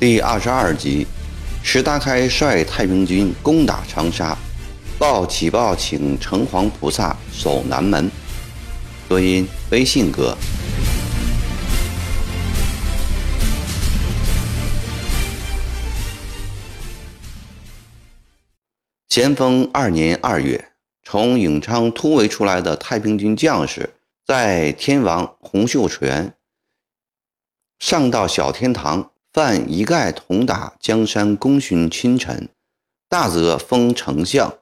第二十二集，石达开率太平军攻打长沙，报启报请城隍菩萨守南门。播音：微信哥。咸丰二年二月，从永昌突围出来的太平军将士，在天王洪秀全上到小天堂。犯一概同打江山功勋亲臣，大则封丞相、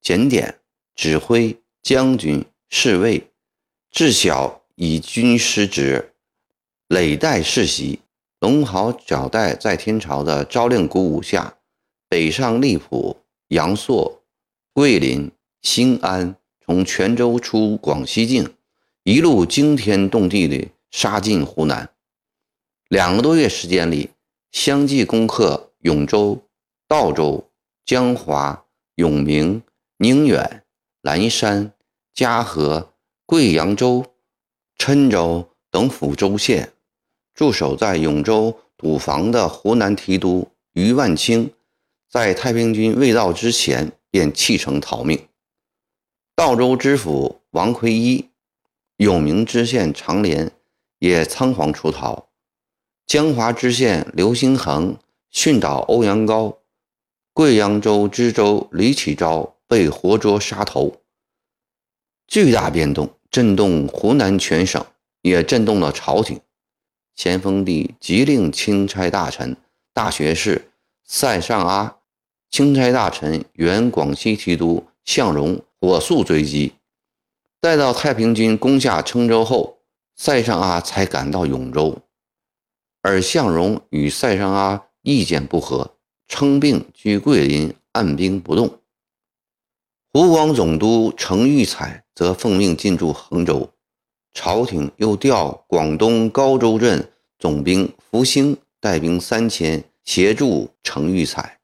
检点、指挥、将军、侍卫；至小以军师职，累代世袭。龙豪脚带在天朝的昭令鼓舞下，北上荔浦、阳朔、桂林、兴安，从泉州出广西境，一路惊天动地地杀进湖南。两个多月时间里。相继攻克永州、道州、江华、永明、宁远、蓝山、嘉禾、贵阳州、郴州等府州县，驻守在永州堵防的湖南提督于万清，在太平军未到之前便弃城逃命。道州知府王奎一、永明知县常连也仓皇出逃。江华知县刘兴恒训导欧阳高，贵阳州知州李启昭被活捉杀头。巨大变动震动湖南全省，也震动了朝廷。咸丰帝急令钦差大臣、大学士塞尚阿、钦差大臣原广西提督向荣火速追击。待到太平军攻下郴州后，塞尚阿才赶到永州。而向荣与塞尚阿意见不合，称病居桂林，按兵不动。湖广总督程玉彩则奉命进驻衡州，朝廷又调广东高州镇总兵福兴带兵三千协助程玉彩。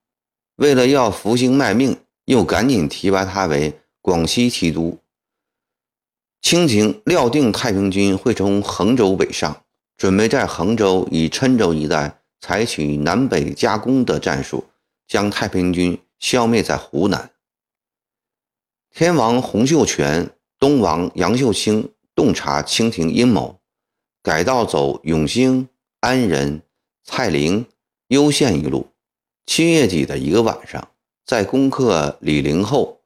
为了要福兴卖命，又赶紧提拔他为广西提督。清廷料定太平军会从衡州北上。准备在衡州与郴州一带采取南北夹攻的战术，将太平军消灭在湖南。天王洪秀全、东王杨秀清洞察清廷阴谋，改道走永兴、安仁、蔡陵、攸县一路。七月底的一个晚上，在攻克李陵后，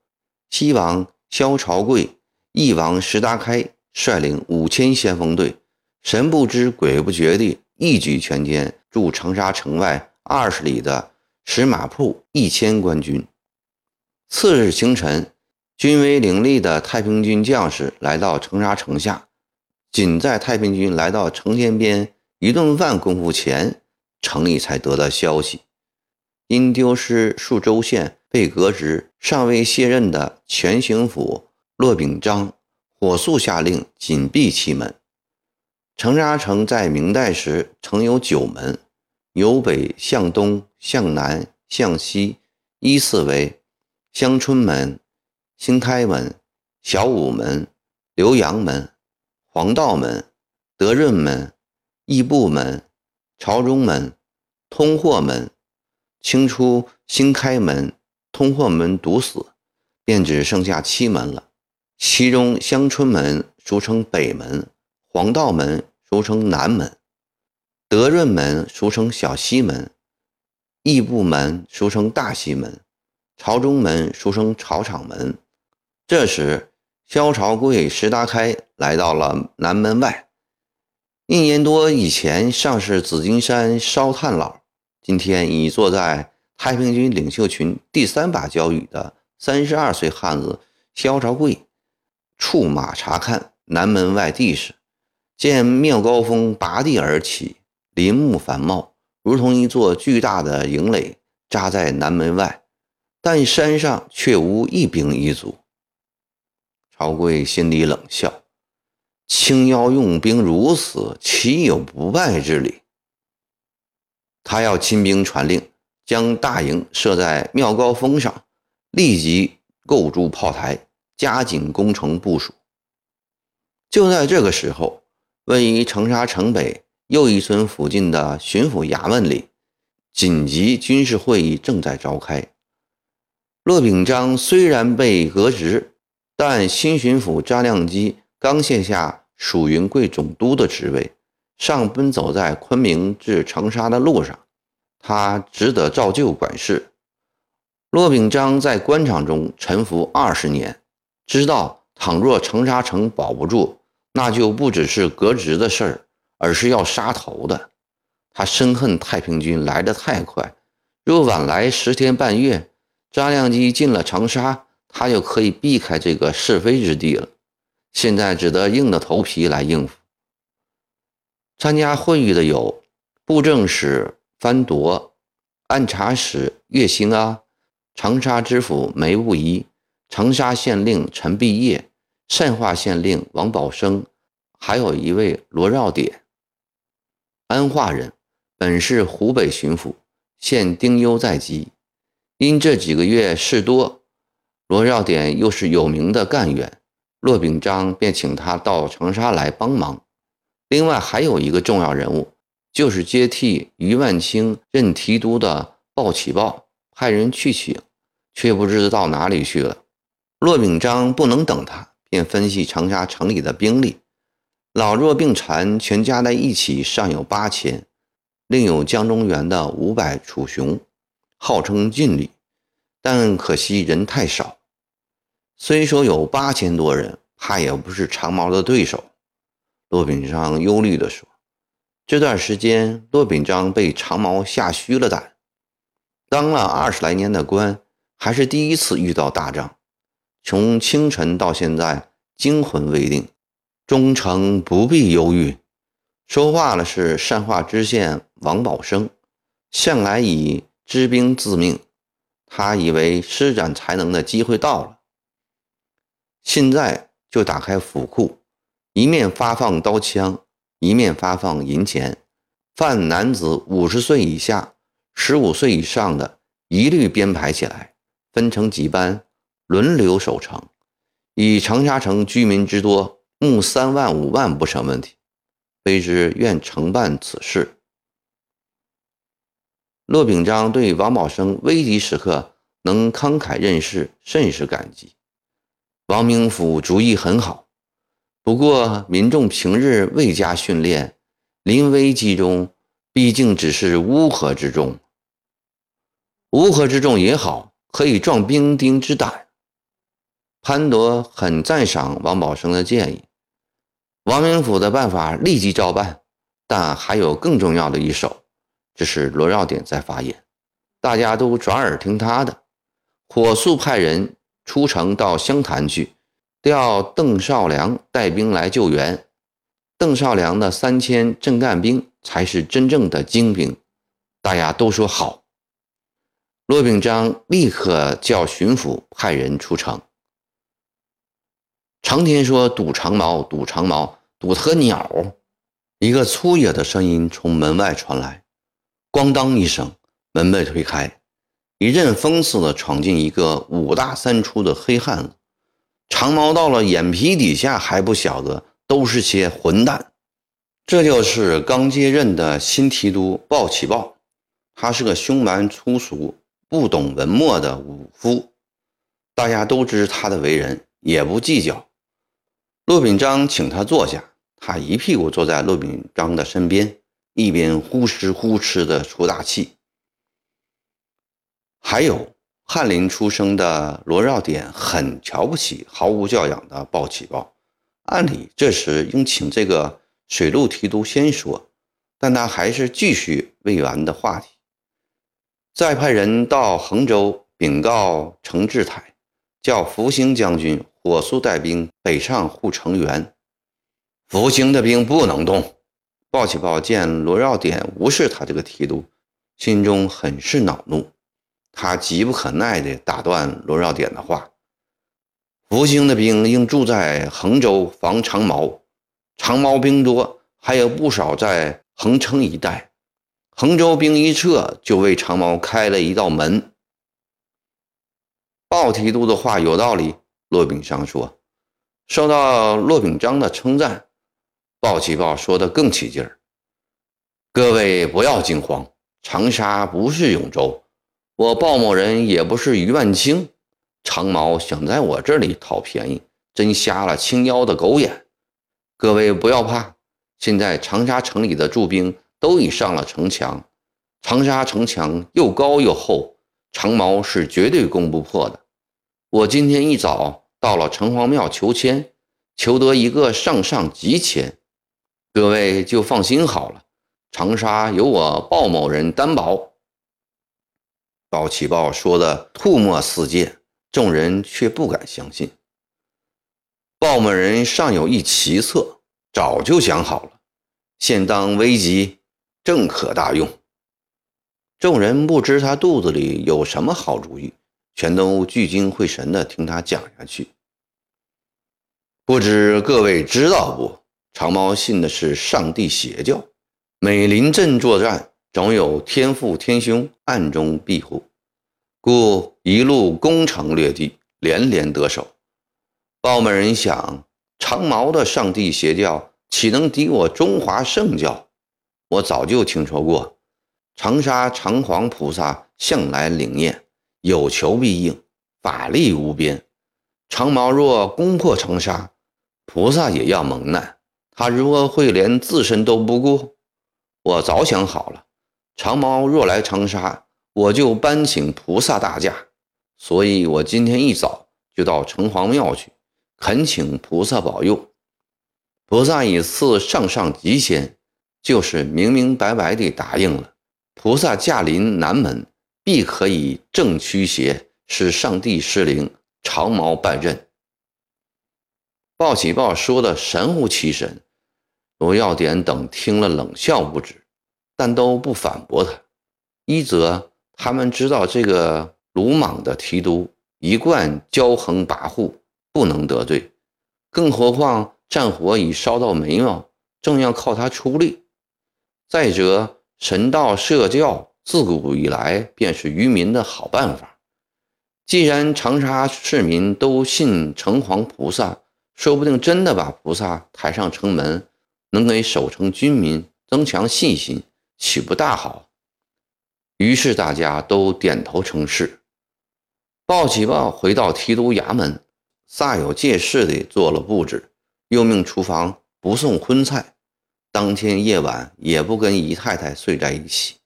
西王萧朝贵、翼王石达开率领五千先锋队。神不知鬼不觉地一举全歼驻长沙城外二十里的石马铺一千官军。次日清晨，军威凌厉的太平军将士来到长沙城下。仅在太平军来到城前边一顿饭功夫前，城里才得到消息：因丢失数州县被革职、尚未卸任的全行府骆秉章，火速下令紧闭其门。长沙城在明代时曾有九门，由北向东、向南、向西，依次为香春门、新开门、小午门、浏阳门、黄道门、德润门、义部门、朝中门、通货门。清初新开门、通货门堵死，便只剩下七门了。其中香春门俗称北门，黄道门。俗称南门，德润门俗称小西门，义部门俗称大西门，朝中门俗称朝场门。这时，萧朝贵、石达开来到了南门外。一年多以前，尚是紫金山烧炭佬，今天已坐在太平军领袖群第三把交椅的三十二岁汉子萧朝贵，触马查看南门外地势。见妙高峰拔地而起，林木繁茂，如同一座巨大的营垒扎在南门外，但山上却无一兵一卒。曹刿心里冷笑：青妖用兵如此，岂有不败之理？他要亲兵传令，将大营设在妙高峰上，立即构筑炮台，加紧攻城部署。就在这个时候。位于长沙城北又一村附近的巡抚衙门里，紧急军事会议正在召开。骆秉章虽然被革职，但新巡抚张亮基刚卸下蜀云贵总督的职位，尚奔走在昆明至长沙的路上，他只得照旧管事。骆秉章在官场中沉浮二十年，知道倘若长沙城保不住，那就不只是革职的事儿，而是要杀头的。他深恨太平军来得太快，若晚来十天半月，张亮基进了长沙，他就可以避开这个是非之地了。现在只得硬着头皮来应付。参加会议的有布政使范铎、按察使岳兴啊。长沙知府梅务仪、长沙县令陈必业、善化县令王宝生，还有一位罗绕典，安化人，本是湖北巡抚，现丁忧在即。因这几个月事多，罗绕典又是有名的干员，骆秉章便请他到长沙来帮忙。另外还有一个重要人物，就是接替余万清任提督的鲍启报。派人去请，却不知到哪里去了。骆秉章不能等他，便分析长沙城里的兵力，老弱病残全加在一起，尚有八千，另有江中原的五百楚雄，号称劲旅，但可惜人太少。虽说有八千多人，怕也不是长毛的对手。骆秉章忧虑地说：“这段时间，骆秉章被长毛吓虚了胆。”当了二十来年的官，还是第一次遇到大仗。从清晨到现在，惊魂未定。忠诚不必忧郁。说话的是善化知县王宝生，向来以知兵自命。他以为施展才能的机会到了，现在就打开府库，一面发放刀枪，一面发放银钱。犯男子五十岁以下。十五岁以上的，一律编排起来，分成几班，轮流守城。以长沙城居民之多，募三万五万不成问题。卑职愿承办此事。骆秉章对王宝生危急时刻能慷慨任事，甚是感激。王明府主意很好，不过民众平日未加训练，临危机中。毕竟只是乌合之众，乌合之众也好，可以壮兵丁之胆。潘铎很赞赏王宝生的建议，王明府的办法立即照办。但还有更重要的一手，这是罗绕典在发言，大家都转耳听他的。火速派人出城到湘潭去，调邓少良带兵来救援。邓少良的三千镇干兵。才是真正的精兵，大家都说好。骆秉章立刻叫巡抚派人出城。成天说堵长毛，堵长毛，堵他鸟！一个粗野的声音从门外传来，咣当一声，门被推开，一阵风似的闯进一个五大三粗的黑汉子。长毛到了眼皮底下还不晓得，都是些混蛋。这就是刚接任的新提督鲍启豹，他是个凶蛮粗俗、不懂文墨的武夫。大家都知他的为人，也不计较。骆秉章请他坐下，他一屁股坐在骆秉章的身边，一边呼哧呼哧的出大气。还有翰林出生的罗绕典很瞧不起毫无教养的鲍启豹，按理这时应请这个。水陆提督先说，但他还是继续未完的话题。再派人到衡州禀告程志泰，叫福兴将军火速带兵北上护城垣。福兴的兵不能动。鲍起豹见罗绕典无视他这个提督，心中很是恼怒。他急不可耐地打断罗绕典的话：“福兴的兵应住在衡州防长毛。”长毛兵多，还有不少在横城一带。衡州兵一撤，就为长毛开了一道门。鲍提督的话有道理，骆秉章说。受到骆秉章的称赞，鲍启豹说的更起劲儿：“各位不要惊慌，长沙不是永州，我鲍某人也不是于万清。长毛想在我这里讨便宜，真瞎了青妖的狗眼。各位不要怕，现在长沙城里的驻兵都已上了城墙，长沙城墙又高又厚，长毛是绝对攻不破的。我今天一早到了城隍庙求签，求得一个上上吉签，各位就放心好了。长沙由我鲍某人担保。鲍启豹说的吐沫四溅。众人却不敢相信。鲍某人尚有一奇策，早就想好了，现当危急，正可大用。众人不知他肚子里有什么好主意，全都聚精会神地听他讲下去。不知各位知道不？长毛信的是上帝邪教，每临阵作战，总有天父天兄暗中庇护。故一路攻城略地，连连得手。澳门人想：长毛的上帝邪教岂能敌我中华圣教？我早就听说过，长沙长皇菩萨向来灵验，有求必应，法力无边。长毛若攻破长沙，菩萨也要蒙难。他如何会连自身都不顾？我早想好了，长毛若来长沙。我就搬请菩萨大驾，所以我今天一早就到城隍庙去，恳请菩萨保佑。菩萨以赐上上吉仙，就是明明白白地答应了。菩萨驾临南门，必可以正驱邪，使上帝失灵，长毛办任。报喜报说的神乎其神，罗耀典等听了冷笑不止，但都不反驳他。一则。他们知道这个鲁莽的提督一贯骄横跋扈，不能得罪。更何况战火已烧到眉毛，正要靠他出力。再者，神道社教自古以来便是愚民的好办法。既然长沙市民都信城隍菩萨，说不定真的把菩萨抬上城门，能给守城军民增强信心，岂不大好？于是大家都点头称是。鲍起豹回到提督衙门，煞有介事地做了布置，又命厨房不送荤菜。当天夜晚也不跟姨太太睡在一起，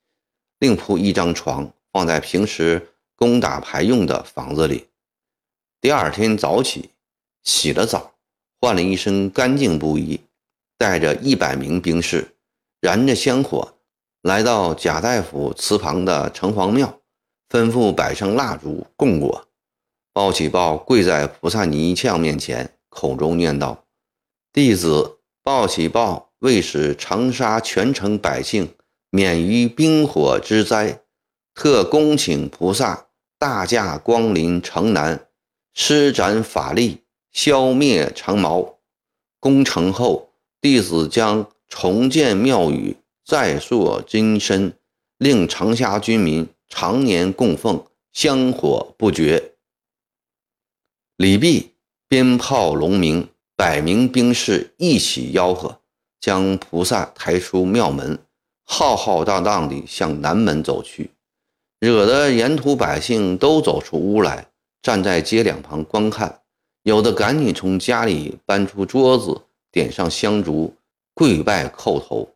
另铺一张床放在平时攻打牌用的房子里。第二天早起，洗了澡，换了一身干净布衣，带着一百名兵士，燃着香火。来到贾大夫祠旁的城隍庙，吩咐摆上蜡烛供果。抱起抱跪在菩萨泥像面前，口中念道：“弟子抱起抱为使长沙全城百姓免于兵火之灾，特恭请菩萨大驾光临城南，施展法力，消灭长毛。攻城后，弟子将重建庙宇。”再塑金身，令长沙军民常年供奉，香火不绝。李泌鞭炮龙鸣，百名兵士一起吆喝，将菩萨抬出庙门，浩浩荡荡地向南门走去，惹得沿途百姓都走出屋来，站在街两旁观看。有的赶紧从家里搬出桌子，点上香烛，跪拜叩头。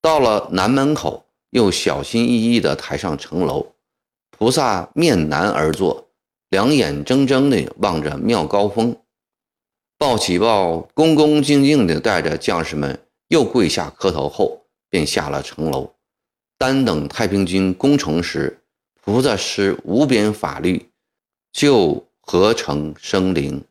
到了南门口，又小心翼翼地抬上城楼。菩萨面南而坐，两眼睁睁地望着庙高峰。鲍启豹恭恭敬敬地带着将士们又跪下磕头后，便下了城楼。单等太平军攻城时，菩萨施无边法律，就合成生灵。